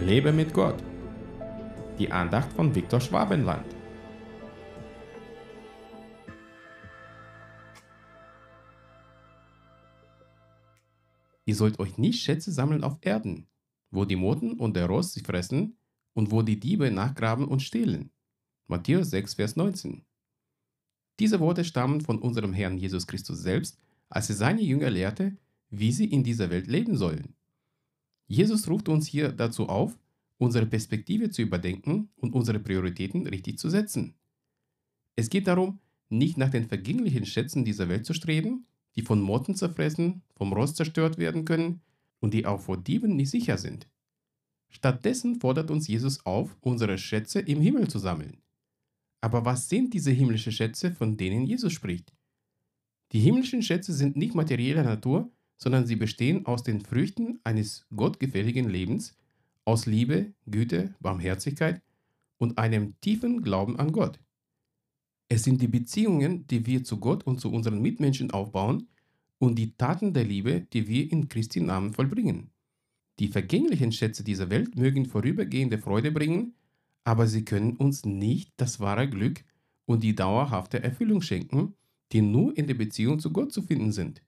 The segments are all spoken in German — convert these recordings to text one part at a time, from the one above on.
Lebe mit Gott. Die Andacht von Viktor Schwabenland. Ihr sollt euch nicht Schätze sammeln auf Erden, wo die Motten und der Rost sie fressen und wo die Diebe nachgraben und stehlen. Matthäus 6, Vers 19. Diese Worte stammen von unserem Herrn Jesus Christus selbst, als er seine Jünger lehrte, wie sie in dieser Welt leben sollen. Jesus ruft uns hier dazu auf, unsere Perspektive zu überdenken und unsere Prioritäten richtig zu setzen. Es geht darum, nicht nach den vergänglichen Schätzen dieser Welt zu streben, die von Motten zerfressen, vom Rost zerstört werden können und die auch vor Dieben nicht sicher sind. Stattdessen fordert uns Jesus auf, unsere Schätze im Himmel zu sammeln. Aber was sind diese himmlischen Schätze, von denen Jesus spricht? Die himmlischen Schätze sind nicht materieller Natur, sondern sie bestehen aus den Früchten eines gottgefälligen Lebens, aus Liebe, Güte, Barmherzigkeit und einem tiefen Glauben an Gott. Es sind die Beziehungen, die wir zu Gott und zu unseren Mitmenschen aufbauen und die Taten der Liebe, die wir in Christi Namen vollbringen. Die vergänglichen Schätze dieser Welt mögen vorübergehende Freude bringen, aber sie können uns nicht das wahre Glück und die dauerhafte Erfüllung schenken, die nur in der Beziehung zu Gott zu finden sind.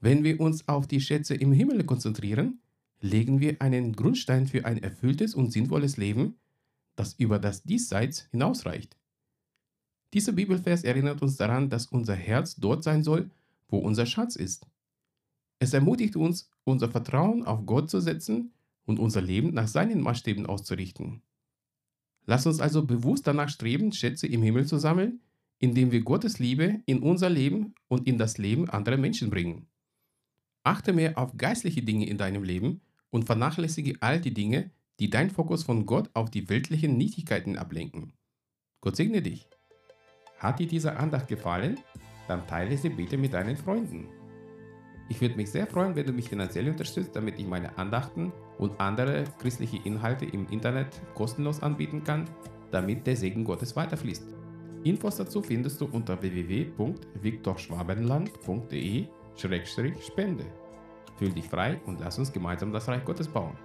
Wenn wir uns auf die Schätze im Himmel konzentrieren, legen wir einen Grundstein für ein erfülltes und sinnvolles Leben, das über das Diesseits hinausreicht. Dieser Bibelvers erinnert uns daran, dass unser Herz dort sein soll, wo unser Schatz ist. Es ermutigt uns, unser Vertrauen auf Gott zu setzen und unser Leben nach seinen Maßstäben auszurichten. Lass uns also bewusst danach streben, Schätze im Himmel zu sammeln, indem wir Gottes Liebe in unser Leben und in das Leben anderer Menschen bringen. Achte mehr auf geistliche Dinge in deinem Leben und vernachlässige all die Dinge, die dein Fokus von Gott auf die weltlichen Nichtigkeiten ablenken. Gott segne dich. Hat dir diese Andacht gefallen? Dann teile sie bitte mit deinen Freunden. Ich würde mich sehr freuen, wenn du mich finanziell unterstützt, damit ich meine Andachten und andere christliche Inhalte im Internet kostenlos anbieten kann, damit der Segen Gottes weiterfließt. Infos dazu findest du unter www.viktorschwabenland.de Spende. Fühl dich frei und lass uns gemeinsam das Reich Gottes bauen.